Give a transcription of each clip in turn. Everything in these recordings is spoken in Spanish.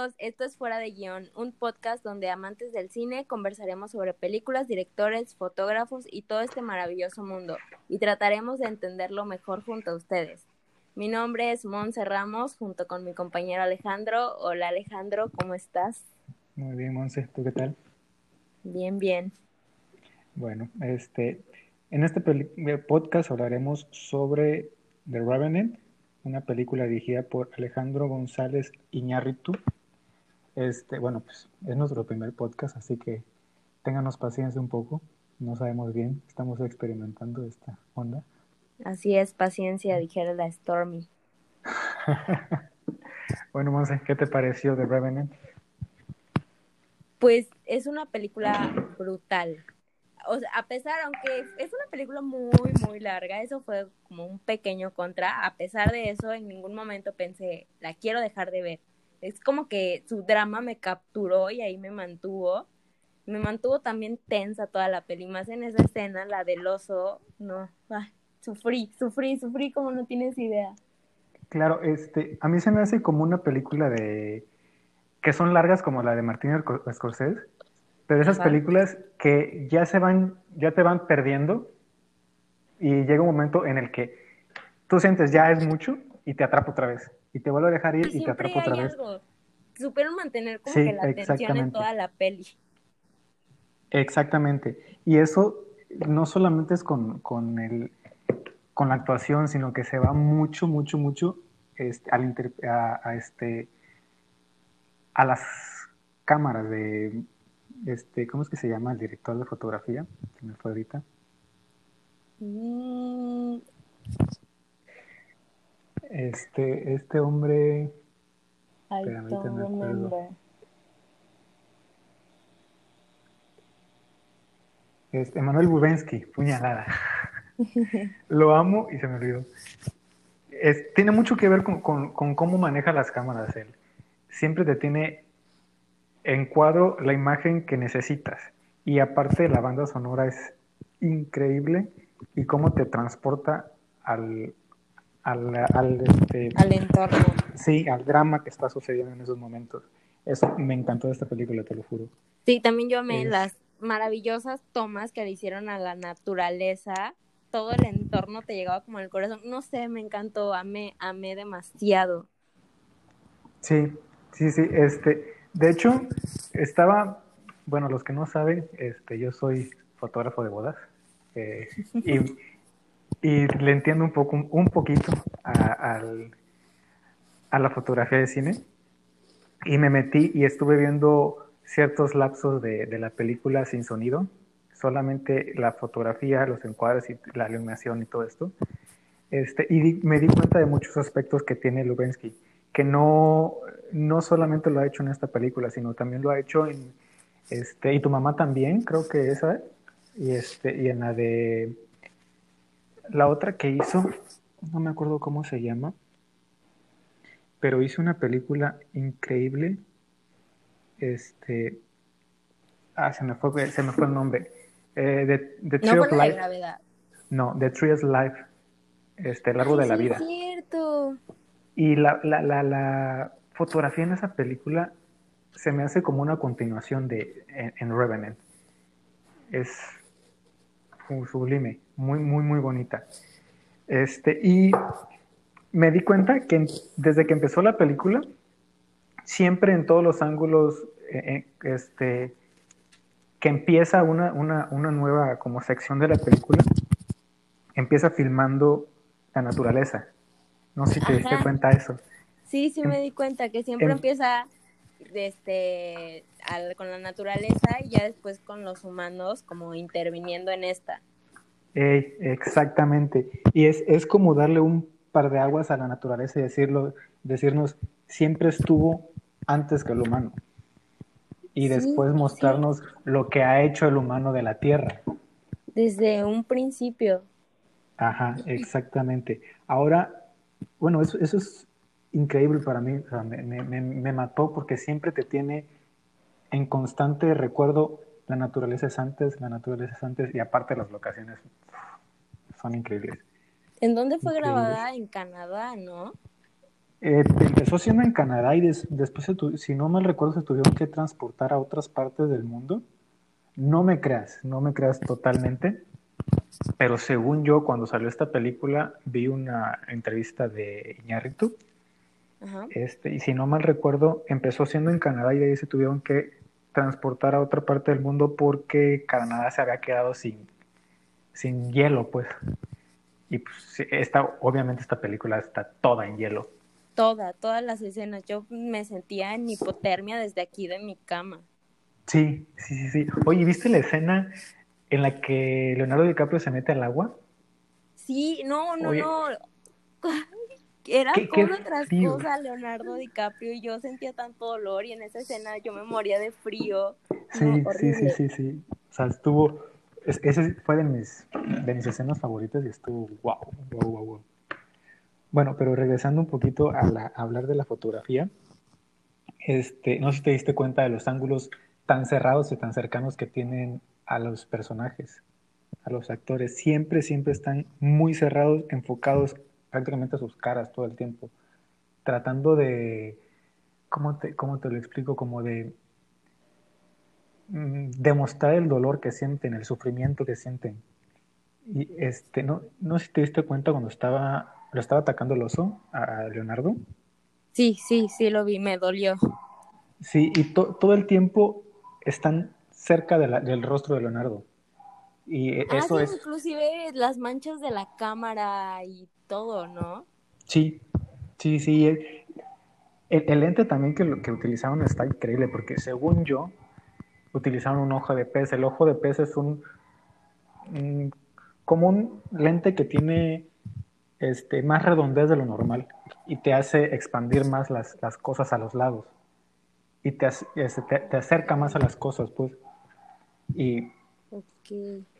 todos, esto es Fuera de Guión, un podcast donde amantes del cine conversaremos sobre películas, directores, fotógrafos y todo este maravilloso mundo y trataremos de entenderlo mejor junto a ustedes. Mi nombre es Monse Ramos junto con mi compañero Alejandro. Hola Alejandro, ¿cómo estás? Muy bien, Monse, ¿tú qué tal? Bien, bien. Bueno, este, en este podcast hablaremos sobre The Revenant, una película dirigida por Alejandro González Iñárritu. Este, bueno, pues es nuestro primer podcast, así que ténganos paciencia un poco. No sabemos bien, estamos experimentando esta onda. Así es, paciencia, dijera la Stormy. bueno, Monse, ¿qué te pareció The Revenant? Pues es una película brutal o sea, a pesar, aunque es una película muy, muy larga, eso fue como un pequeño contra, a pesar de eso, en ningún momento pensé, la quiero dejar de ver. Es como que su drama me capturó y ahí me mantuvo. Me mantuvo también tensa toda la peli, más en esa escena, la del oso, no, sufrí, sufrí, sufrí como no tienes idea. Claro, este, a mí se me hace como una película de que son largas como la de Martín Scorsese, pero esas películas que ya se van, ya te van perdiendo y llega un momento en el que tú sientes ya es mucho y te atrapa otra vez y te vuelve a dejar ir y te atrapa otra vez. Algo. Supieron mantener como que la atención en toda la peli. Exactamente. Y eso no solamente es con, con, el, con la actuación, sino que se va mucho, mucho, mucho este, al a, este, a las cámaras de este, ¿cómo es que se llama el director de fotografía? Que me fue ahorita. Mm. Este, este hombre. I don't Este, Emanuel Bubensky, puñalada. Lo amo y se me olvidó. tiene mucho que ver con, con, cómo maneja las cámaras él. Siempre te tiene encuadro la imagen que necesitas. Y aparte la banda sonora es increíble y cómo te transporta al, al, al, este, al entorno. Sí, al drama que está sucediendo en esos momentos. Eso me encantó de esta película, te lo juro. Sí, también yo amé las maravillosas tomas que le hicieron a la naturaleza. Todo el entorno te llegaba como al corazón. No sé, me encantó, amé, amé demasiado. Sí, sí, sí, este, de hecho, estaba, bueno, los que no saben, este, yo soy fotógrafo de bodas eh, y, le entiendo un poco, un poquito a, a la fotografía de cine y me metí y estuve viendo ciertos lapsos de, de, la película sin sonido, solamente la fotografía, los encuadres y la iluminación y todo esto. Este, y me di cuenta de muchos aspectos que tiene Lubensky que no, no solamente lo ha hecho en esta película, sino también lo ha hecho en, este, y tu mamá también, creo que esa, y, este, y en la de, la otra que hizo, no me acuerdo cómo se llama, pero hizo una película increíble, este, ah, se me fue, se me fue el nombre, eh, The, Tree of Life. No, The Tree of Life, este, el árbol de la vida. Es cierto. Y la, la, la, fotografía en esa película se me hace como una continuación de en, Revenant. Es sublime, muy, muy, muy bonita. Este, y me di cuenta que desde que empezó la película, siempre en todos los ángulos, eh, eh, este, que empieza una, una, una, nueva como sección de la película, empieza filmando la naturaleza. No sé si te diste cuenta de eso. Sí, sí me di cuenta que siempre empieza este, con la naturaleza y ya después con los humanos como interviniendo en esta. Exactamente. Y es, es como darle un par de aguas a la naturaleza y decirlo, decirnos, siempre estuvo antes que el humano. Y después mostrarnos lo que ha hecho el humano de la Tierra. Desde un principio. Ajá, exactamente. Ahora bueno, eso, eso es increíble para mí, me, mató porque siempre te tiene en constante recuerdo la naturaleza es antes, la naturaleza es antes y aparte las locaciones son increíbles. ¿En dónde fue grabada? En Canadá, ¿no? Eh, empezó siendo en Canadá y después, si no mal recuerdo, se tuvieron que transportar a otras partes del mundo. No me creas, no me creas totalmente, pero según yo, cuando salió esta película, vi una entrevista de Iñárritu. Este, y si no mal recuerdo, empezó siendo en Canadá y de ahí se tuvieron que transportar a otra parte del mundo porque Canadá se había quedado sin, sin hielo, pues. Y pues esta, obviamente esta película está toda en hielo. Toda, todas las escenas. Yo me sentía en hipotermia desde aquí de mi cama. Sí, sí, sí, sí. Oye, ¿viste la escena en la que Leonardo DiCaprio se mete al agua? Sí, no, no, no. Era como otra cosa Leonardo DiCaprio y yo sentía tanto dolor y en esa escena yo me moría de frío. Sí, sí, sí, sí, sí. O sea, estuvo, ese fue de mis, de mis escenas favoritas y estuvo wow, wow, wow, wow. Bueno, pero regresando un poquito a, la, a hablar de la fotografía, este, no sé si te diste cuenta de los ángulos tan cerrados y tan cercanos que tienen a los personajes, a los actores. Siempre, siempre están muy cerrados, enfocados prácticamente a sus caras todo el tiempo, tratando de, ¿cómo te, cómo te lo explico? Como de mm, demostrar el dolor que sienten, el sufrimiento que sienten. Y este, no, no sé si te diste cuenta cuando estaba, lo estaba atacando el oso a, Leonardo. Sí, sí, sí lo vi, me dolió. Sí, y todo el tiempo están cerca del rostro de Leonardo. Y ah, eso es. Inclusive las manchas de la cámara y todo, ¿no? Sí, sí, sí. El, lente también que, que utilizaron está increíble porque según yo, utilizaron un ojo de pez. El ojo de pez es un, como un lente que tiene este, más redondez de lo normal y te hace expandir más las, cosas a los lados y te, este, te, te, acerca más a las cosas, pues. Y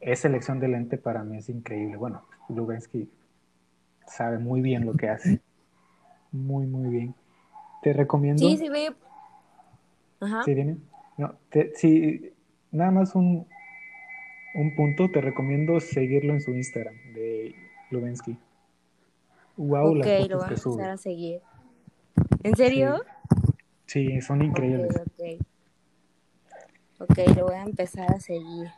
esa elección de lente para mí es increíble. Bueno, Lubensky sabe muy bien lo que hace. Muy, muy bien. Te recomiendo. Sí, sí, ve. Ajá. Sí, dime. No, te, sí, nada más un, un punto. Te recomiendo seguirlo en su Instagram de Lubensky. Wow, las fotos lo voy a empezar a seguir. ¿En serio? Sí, son increíbles. ok, ok, lo voy a empezar a seguir.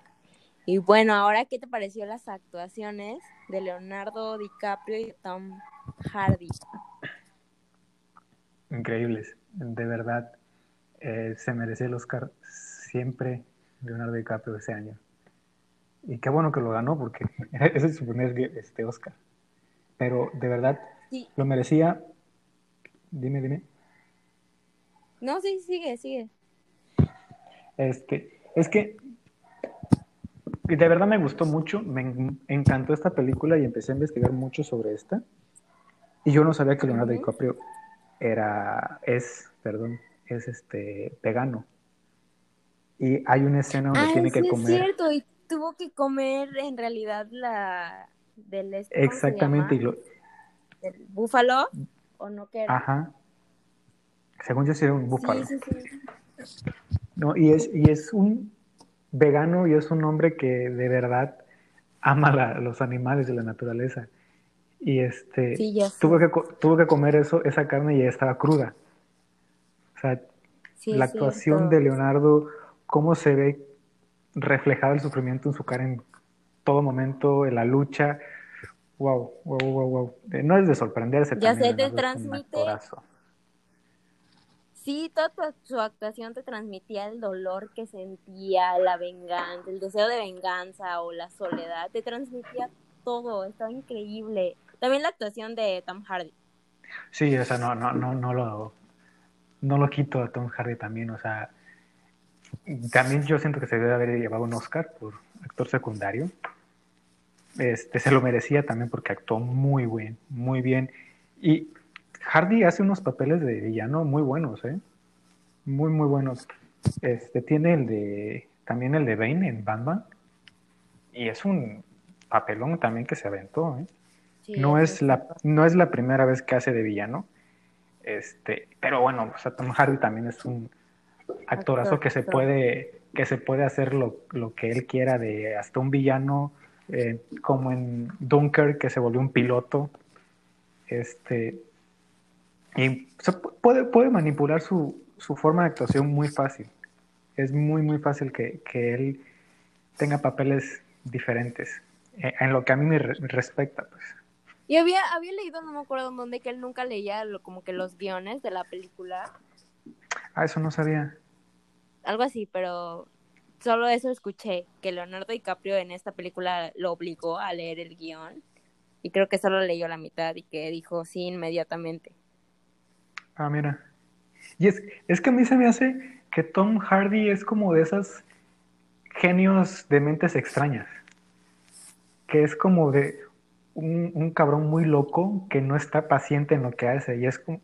Y bueno, ahora, ¿qué te pareció las actuaciones de Leonardo DiCaprio y Tom Hardy? Increíbles, de verdad. Eh, se merecía el Oscar siempre Leonardo DiCaprio ese año. Y qué bueno que lo ganó porque ese es su primer este, Oscar. Pero de verdad lo merecía. Dime, dime. No, sí, sigue, sigue. Este, es que de verdad me gustó mucho, me encantó esta película y empecé a investigar mucho sobre esta. Y yo no sabía que Leonardo DiCaprio era, es, perdón, es este vegano. Y hay una escena donde tiene que comer. Es cierto, y tuvo que comer en realidad la del este, Exactamente. Y lo... ¿El búfalo? ¿O no que Ajá. Según yo sí era un búfalo. Sí, sí, sí. No, y es, y es un vegano y es un hombre que de verdad ama los animales y la naturaleza. Y este tuvo que tuvo que comer eso, esa carne y ya estaba cruda. O sea, la actuación de Leonardo, cómo se ve reflejado el sufrimiento en su cara en todo momento, en la lucha. Wow, wow, wow, wow. No es de sorprenderse. Ya se te transmite sí, toda su actuación te transmitía el dolor que sentía, la venganza, el deseo de venganza o la soledad, te transmitía todo, estaba increíble. También la actuación de Tom Hardy. Sí, o sea, no, no, no, no lo, no lo quito a Tom Hardy también, o sea, también yo siento que se debe haber llevado un Oscar por actor secundario. Este, se lo merecía también porque actuó muy bien, muy bien. Y Hardy hace unos papeles de villano muy buenos, ¿eh? Muy, muy buenos. Este, tiene el de, también el de Bane en Batman. Y es un papelón también que se aventó, ¿eh? no, es la, no es la primera vez que hace de villano. Este, pero bueno, Tom Hardy también es un actorazo que se puede, que se puede hacer lo, lo que él quiera de hasta un villano, eh, como en Dunker, que se volvió un piloto. Este, Y puede, puede manipular su, su, forma de actuación muy fácil. Es muy, muy fácil que, que él tenga papeles diferentes eh, en lo que a mí me, respecta. Pues. Y había, había leído, no me acuerdo dónde, que él nunca leía como que los guiones de la película. Ah, eso no sabía. Algo así, pero solo eso escuché, que Leonardo DiCaprio en esta película lo obligó a leer el guion y creo que solo leyó la mitad y que dijo sí inmediatamente. Ah, mira. Y es, es que a mí se me hace que Tom Hardy es como de esos genios de mentes extrañas, que es como de un, un cabrón muy loco que no está paciente en lo que hace y es como,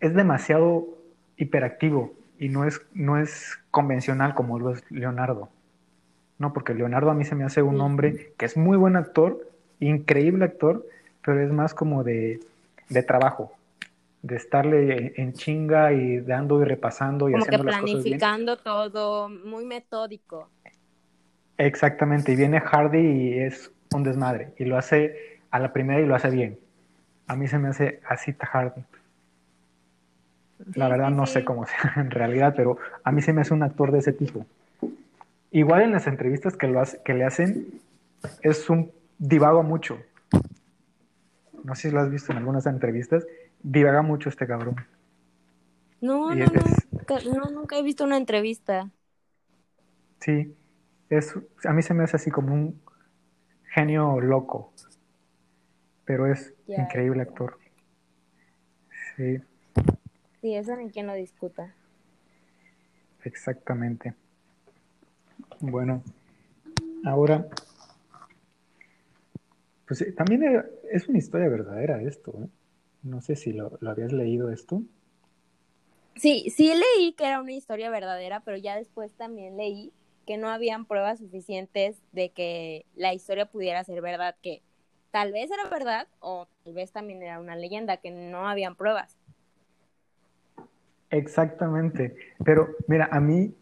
es demasiado hiperactivo y no es, no es convencional como lo es Leonardo. No, porque Leonardo a mí se me hace un hombre que es muy buen actor, increíble actor, pero es más como de, de trabajo, de estarle en chinga y dando y repasando y como haciendo que planificando todo, muy metódico. Exactamente, y viene Hardy y es un desmadre, y lo hace a la primera y lo hace bien. A mí se me hace así Hardy. La verdad no sé cómo sea en realidad, pero a mí se me hace un actor de ese tipo. Igual en las entrevistas que, lo hace, que le hacen, es un divago mucho. No sé si lo has visto en algunas entrevistas, divaga mucho este cabrón. No, no, no, nunca he visto una entrevista. Sí, es, a mí se me hace así como un genio loco, pero es increíble actor. Sí. Sí, eso ni quien lo discuta. Exactamente. Bueno, ahora, pues eh, también es una historia verdadera esto. ¿eh? No sé si lo, lo habías leído esto. Sí, sí leí que era una historia verdadera, pero ya después también leí que no habían pruebas suficientes de que la historia pudiera ser verdad, que tal vez era verdad o tal vez también era una leyenda, que no habían pruebas. Exactamente. Pero mira, a mí,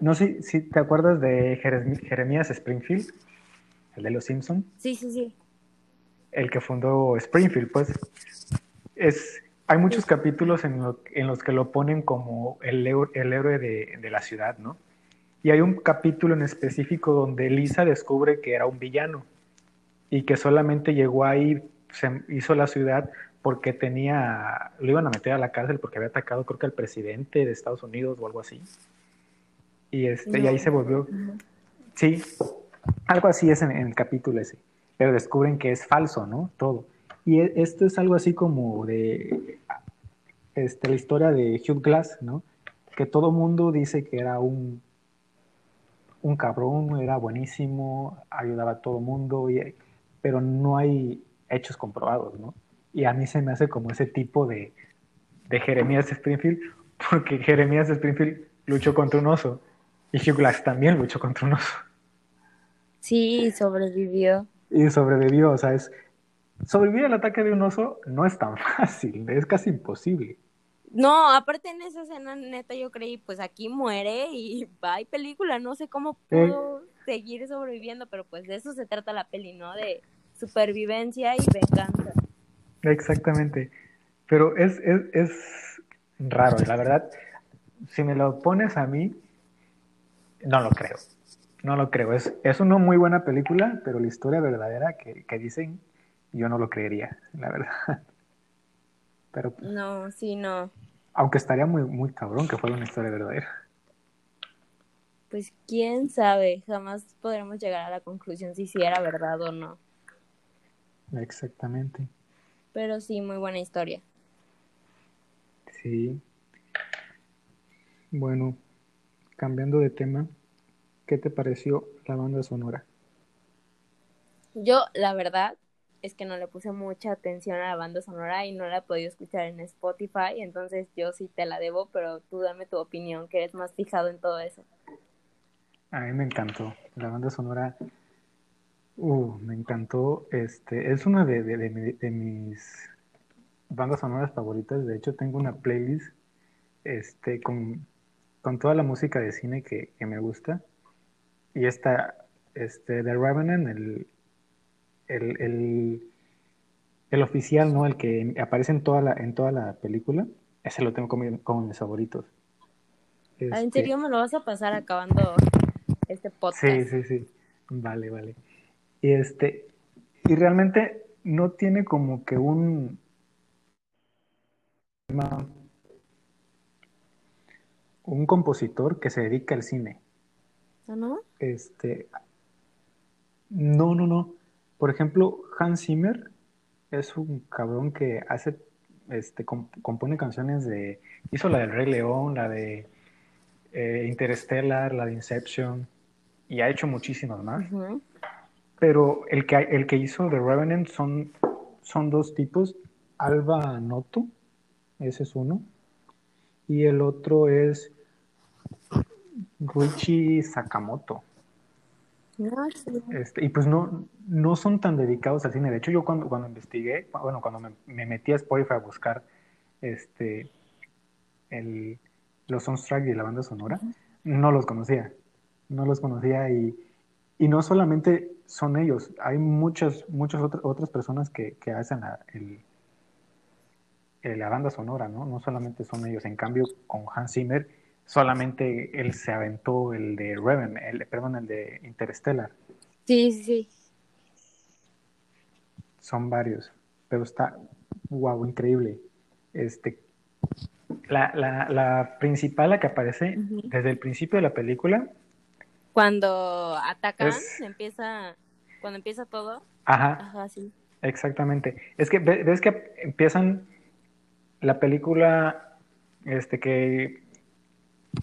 no sé si te acuerdas de Jeremías Springfield, el de los Simpson. Sí, sí, sí. El que fundó Springfield, pues. Es, hay muchos capítulos en, en, los que lo ponen como el, el héroe de, de, la ciudad, ¿no? Y hay un capítulo en específico donde Lisa descubre que era un villano y que solamente llegó ahí, se hizo la ciudad porque tenía, lo iban a meter a la cárcel porque había atacado creo que al presidente de Estados Unidos o algo así. Y, este, y ahí se volvió, sí, algo así es en, el capítulo ese, pero descubren que es falso, ¿no? Todo. Y e, esto es algo así como de este, la historia de Hugh Glass, ¿no? Que todo mundo dice que era un, un cabrón, era buenísimo, ayudaba a todo mundo, y, pero no hay hechos comprobados, ¿no? Y a mí se me hace como ese tipo de, de Jeremías Springfield, porque Jeremías Springfield luchó contra un oso y Hugh Glass también luchó contra un oso. Sí, sobrevivió. Y sobrevivió, o sea, es, sobrevivir al ataque de un oso no es tan fácil, es casi imposible. No, aparte en esa escena, neta, yo creí, pues aquí muere y va y película, no sé cómo pudo seguir sobreviviendo, pero pues de eso se trata la peli, ¿no? De supervivencia y venganza. Exactamente. Pero es, es, es raro, la verdad. Si me lo pones a mí, no lo creo. No lo creo. Es, es una muy buena película, pero la historia verdadera que, que dicen, yo no lo creería, la verdad. Pero, pues, no, sí, no. Aunque estaría muy, muy cabrón que fuera una historia verdadera. Pues quién sabe, jamás podremos llegar a la conclusión si sí era verdad o no. Exactamente. Pero sí, muy buena historia. Sí. Bueno, cambiando de tema, ¿qué te pareció la banda sonora? Yo, la verdad, es que no le puse mucha atención a la banda sonora y no la he podido escuchar en Spotify, entonces yo sí te la debo, pero tú dame tu opinión, que eres más fijado en todo eso. A mí me encantó. La banda sonora Uh, me encantó. Este, es una de, de, mis bandas sonoras favoritas. De hecho, tengo una playlist este, con, con toda la música de cine que, me gusta. Y esta, este, The Revenant, el, el, el oficial, ¿no? El que aparece en toda la, en toda la película, ese lo tengo como, como mis favoritos. Ah, ¿En este serio me lo vas a pasar acabando este podcast? Sí, sí, sí. Vale, vale. Y este, y realmente no tiene como que un un compositor que se dedica al cine. ¿Ah, no? Este, no, no, no. Por ejemplo, Hans Zimmer es un cabrón que hace, este, compone canciones de, hizo la del Rey León, la de eh, Interstellar, la de Inception, y ha hecho muchísimas más. Pero el que, el que hizo The Revenant son, son dos tipos, Alba Noto, ese es uno, y el otro es Ruichi Sakamoto. Este, y pues no, no son tan dedicados al cine. De hecho, yo cuando, cuando investigué, bueno, cuando me, metí a Spotify a buscar este, el, los soundtracks y la banda sonora, no los conocía. No los conocía y, y, no solamente son ellos, hay muchas, muchas otras, otras personas que, que hacen la, el, la banda sonora, ¿no? No solamente son ellos. En cambio, con Hans Zimmer solamente él se aventó el de Reven, el, perdón, el de Interstellar. Sí, sí. Son varios, pero está, wow, increíble. Este, la, la, la principal, la que aparece desde el principio de la película. Cuando atacan, empieza, cuando empieza todo. Ajá. Ajá, sí. Exactamente. Es que ves que empiezan la película, este, que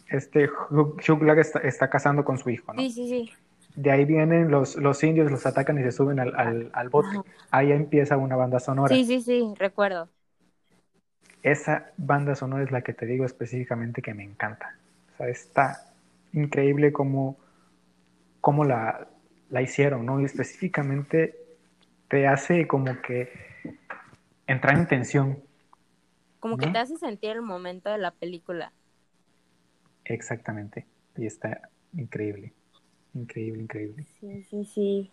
este Hugh Black está, está, casando con su hijo, ¿no? Sí, sí, sí. De ahí vienen los, los indios, los atacan y se suben al, al, al bote. Ahí empieza una banda sonora. Sí, sí, sí, recuerdo. Esa banda sonora es la que te digo específicamente que me encanta. O sea, está increíble cómo, cómo la, la hicieron, ¿no? Y específicamente te hace como que entrar en tensión. Como que te hace sentir el momento de la película. Exactamente. Y está increíble. Increíble, increíble. Sí, sí, sí.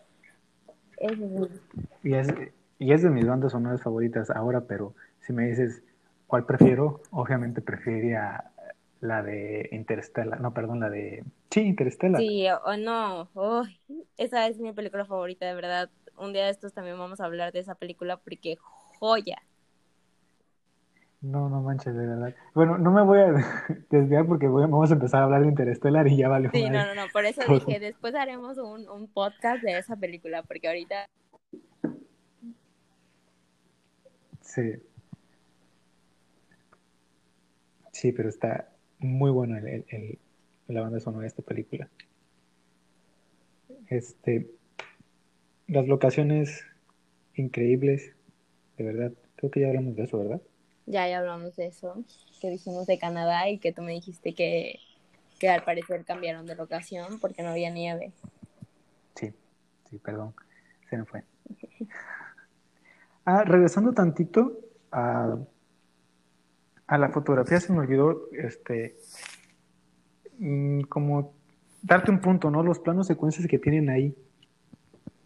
y, es, y es de mis bandas sonoras favoritas ahora, pero si me dices cuál prefiero, obviamente preferiría la de Interstellar. No, perdón, la de. Sí, Interstellar. Sí, o no. esa es mi película favorita, de verdad. Un día de estos también vamos a hablar de esa película porque joya. No, no manches, de verdad. Bueno, no me voy a desviar porque vamos a empezar a hablar de Interstellar y ya vale. Sí, no, no, no, por eso dije, después haremos un, un podcast de esa película, porque ahorita... Sí. Sí, pero está muy bueno el, el, la banda sonora de esta película. Este, las locaciones increíbles, de verdad. Creo que ya hablamos de eso, ¿verdad? Ya, ya hablamos de eso, que dijimos de Canadá y que tú me dijiste que, que al parecer cambiaron de locación porque no había nieve. Sí, sí, perdón, se me fue. Ah, regresando tantito a, a la fotografía, se me olvidó, este, mm, como darte un punto, ¿no? Los planos secuencias que tienen ahí.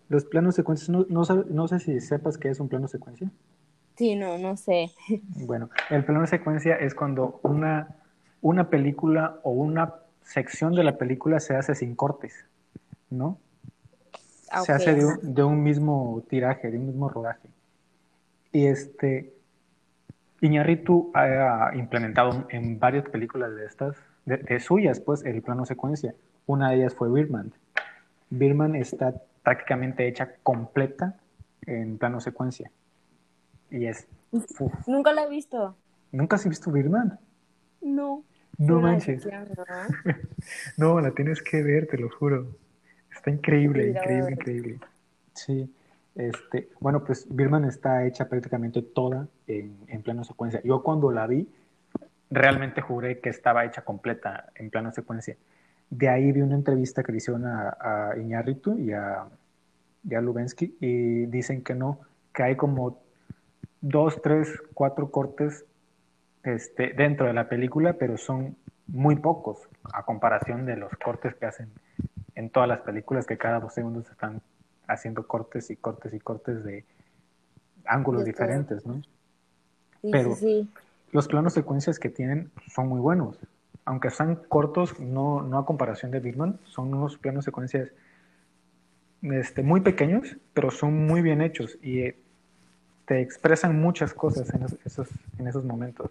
Los planos secuencias, no, no, no sé si sepas qué es un plano secuencia. Sí, no, no sé. Bueno, el plano de secuencia es cuando una, una película o una sección de la película se hace sin cortes, ¿no? Ah, se hace de un, de un, mismo tiraje, de un mismo rodaje. Y este, Iñarritu ha implementado en varias películas de estas, de, suyas, pues, el plano secuencia. Una de ellas fue Birman. Birman está prácticamente hecha completa en plano secuencia. Y es. Nunca la he visto. ¿Nunca has visto Birdman? No. No manches. no, la tienes que ver, te lo juro. Está increíble, increíble, increíble. Sí. Este, bueno, pues Birman está hecha prácticamente toda en, en plano secuencia. Yo cuando la vi, realmente juré que estaba hecha completa en plano secuencia. De ahí vi una entrevista que le hicieron a, a Iñárritu y a, y a Lubensky y dicen que no, que hay como dos, tres, cuatro cortes este, dentro de la película, pero son muy pocos a comparación de los cortes que hacen en todas las películas, que cada dos segundos están haciendo cortes y cortes y cortes de ángulos diferentes, ¿no? Sí, Pero- sí. Los planos secuencias que tienen son muy buenos. Aunque sean cortos, no, no a comparación de Birdman, son unos planos secuencias este, muy pequeños, pero son muy bien hechos y eh, te expresan muchas cosas en es- esos, en esos momentos.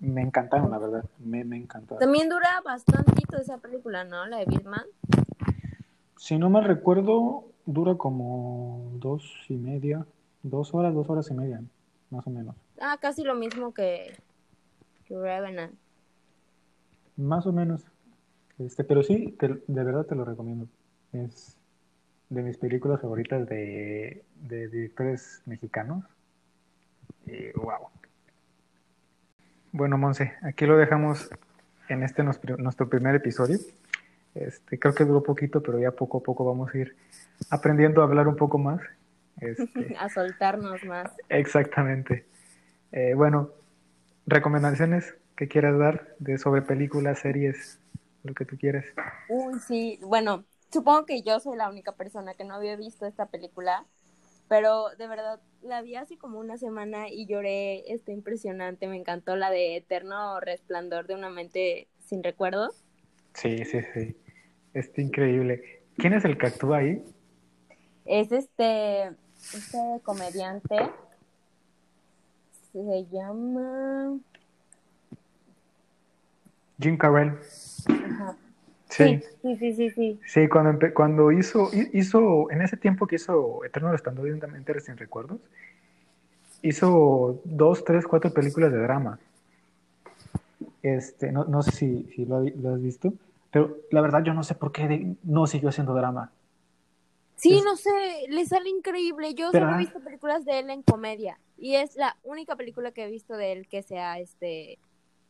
Me encantaron, la verdad. Me, me encantaron. También dura bastantito esa película, ¿no? La de Birdman. Si no mal recuerdo, dura como dos y media, dos horas, dos horas y media, más o menos. Ah, casi lo mismo que, que Revenant. Más o menos. Este, pero sí, te- de verdad te lo recomiendo. Es de mis películas favoritas de, de directores mexicanos. Y wow. Bueno, Monse, aquí lo dejamos en este nuestro, nuestro primer episodio. Este, creo que duró poquito, pero ya poco a poco vamos a ir aprendiendo a hablar un poco más. Este, A soltarnos más. Exactamente. Eh, bueno, recomendaciones que quieras dar de sobre películas, series, lo que tú quieras. Uy, sí. Bueno, supongo que yo soy la única persona que no había visto esta película, pero de verdad la vi así como una semana y lloré. Está impresionante. Me encantó la de Eterno Resplandor de una mente sin recuerdos. Sí, sí, sí. Está increíble. ¿Quién es el que actúa ahí? Es este, este comediante. Se llama. Jim Carrell. Ajá. Sí, sí, sí, sí, sí. sí, cuando, cuando hizo, hi- hizo, en ese tiempo que hizo Eterno Resplandor de una mente sin recuerdos, hizo dos, tres, cuatro películas de drama. Este, no, no sé si, si lo, ha- lo has visto, pero la verdad yo no sé por qué de- no siguió haciendo drama. Sí, Es- no sé, le sale increíble. Yo Pero, solo he visto películas de él en comedia y es la única película que he visto de él que sea este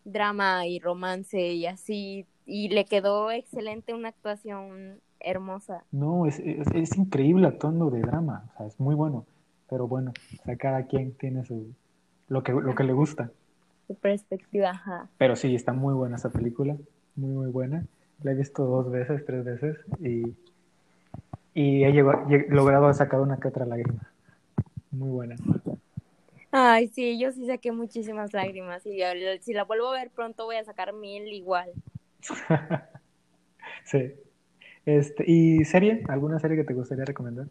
drama y romance y así y le quedó excelente una actuación hermosa. No, es, es, es increíble actuando de drama, o sea, es muy bueno, pero bueno, o sea, cada quien tiene su, lo que, lo que le gusta. Su perspectiva, ajá. Pero sí, está muy buena esa película, muy, muy buena. La he visto dos veces, tres veces y, y he llegado- he logrado sacar una que otra lágrima. Muy buena. Ay, sí, yo sí saqué muchísimas lágrimas y si la vuelvo a ver pronto voy a sacar mil igual. Sí. Este, ¿y serie? ¿Alguna serie que te gustaría recomendar?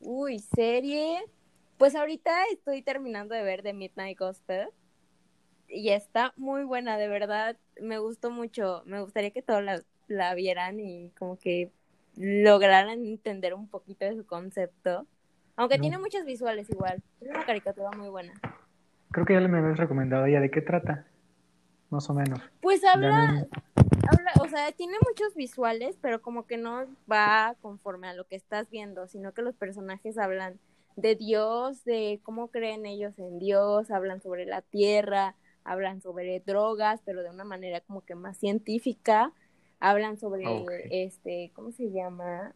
Uy, serie. Pues ahorita estoy terminando de ver The Midnight Gospel y está muy buena, de verdad. Me gustó mucho. Me gustaría que todos la, la vieran y como que lograran entender un poquito de su concepto. Aunque No. tiene muchas visuales igual. Es una caricatura muy buena. Creo que ya me habías recomendado ya. ¿De qué trata? Más o menos. Pues habla, habla, o sea, tiene muchos visuales, pero como que no va conforme a lo que estás viendo, sino que los personajes hablan de Dios, de cómo creen ellos en Dios, hablan sobre la tierra, hablan sobre drogas, pero de una manera como que más científica, hablan sobre Ok. este, ¿cómo se llama?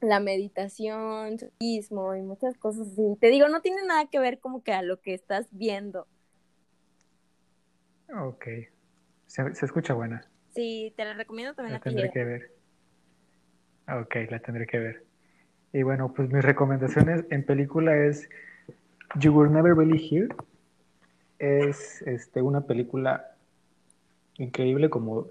La meditación, sufismo y muchas cosas así. Te digo, no tiene nada que ver como que a lo que estás viendo. Ok. Se, se escucha buena. Sí, te la recomiendo también La a ti. tendré que ver. Ok, la tendré que ver. Y bueno, pues mis recomendaciones en película es You Were Never Really Here. Es este, una película increíble como...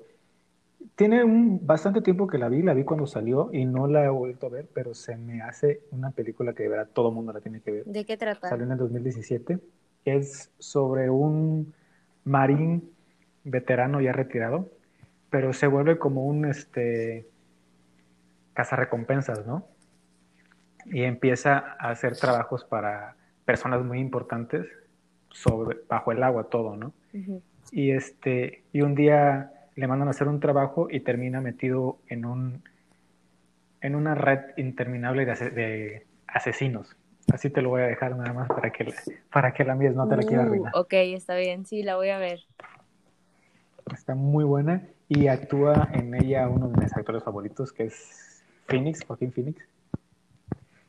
Tiene un bastante tiempo que la vi, la vi cuando salió y no la he vuelto a ver, pero se me hace una película que de verdad todo el mundo la tiene que ver. ¿De qué trata? Salió en el 2017. Es sobre un marín veterano ya retirado, pero se vuelve como un este cazarrecompensas, ¿no? Y empieza a hacer trabajos para personas muy importantes sobre bajo el agua todo, ¿no? Y este y un día le mandan a hacer un trabajo y termina metido en un en una red interminable de, ase- de asesinos. Así te lo voy a dejar nada más para que la, para que la mires, no te la quiero Uh, arruinar. ok, está bien, sí, la voy a ver. Está muy buena y actúa en ella uno de mis actores favoritos, que es Phoenix, Joaquín Phoenix.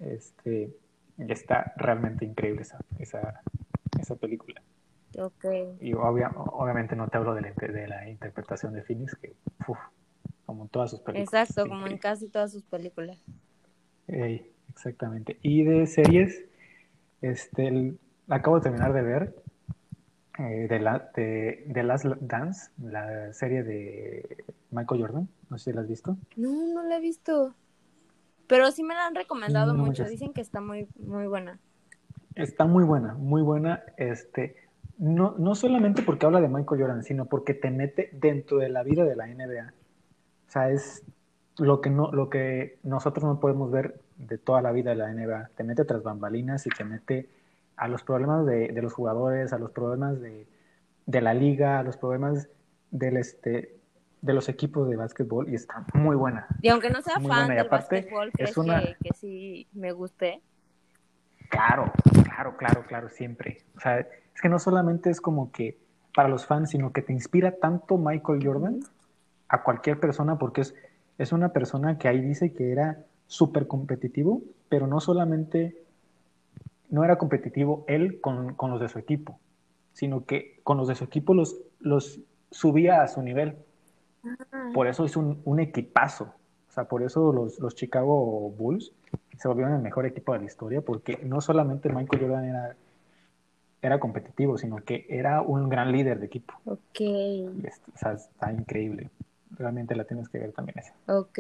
Este, y está realmente increíble esa, esa, esa película. Ok. Y obvia- obviamente no te hablo de la, de la interpretación de Phoenix, que uf, como en todas sus películas. Exacto, como en casi todas sus películas. Ey, Exactamente. Y de series, este, acabo de terminar de ver eh, de, la, de, de, Last Dance, la serie de Michael Jordan. No sé si la has visto. No, no la he visto. Pero sí me la han recomendado mucho. Dicen que está muy, muy buena. Está muy buena, muy buena. Este, no, no solamente porque habla de Michael Jordan, sino porque te mete dentro de la vida de la NBA. O sea, es lo que, no, lo que nosotros no podemos ver de toda la vida de la NBA. Te mete tras bambalinas y te mete a los problemas de, de los jugadores, a los problemas de, de, la liga, a los problemas del este de los equipos de básquetbol y está muy buena. Y aunque no sea fan del básquetbol, ¿crees que, que sí me guste? Claro, claro, claro, claro, siempre. O sea, es que no solamente es como que para los fans, sino que te inspira tanto Michael Jordan a cualquier persona porque es, es una persona que ahí dice que era súper competitivo, pero no solamente no era competitivo él con, con, los de su equipo, sino que con los de su equipo los, los subía a su nivel. Ah. Por eso es un, un, equipazo. O sea, por eso los, los, Chicago Bulls se volvieron el mejor equipo de la historia, porque no solamente Michael Jordan era, era competitivo, sino que era un gran líder de equipo. Ok. o sea, está increíble. Realmente la tienes que ver también esa. Ok.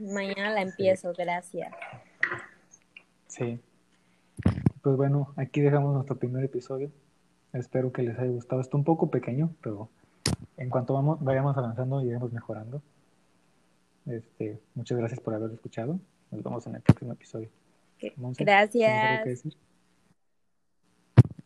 Mañana la empiezo, gracias. Sí. Pues bueno, aquí dejamos nuestro primer episodio. Espero que les haya gustado. Está un poco pequeño, pero en cuanto vamos, vayamos avanzando, iremos mejorando. Este, muchas gracias por haber escuchado. Nos vemos en el próximo episodio. Gracias.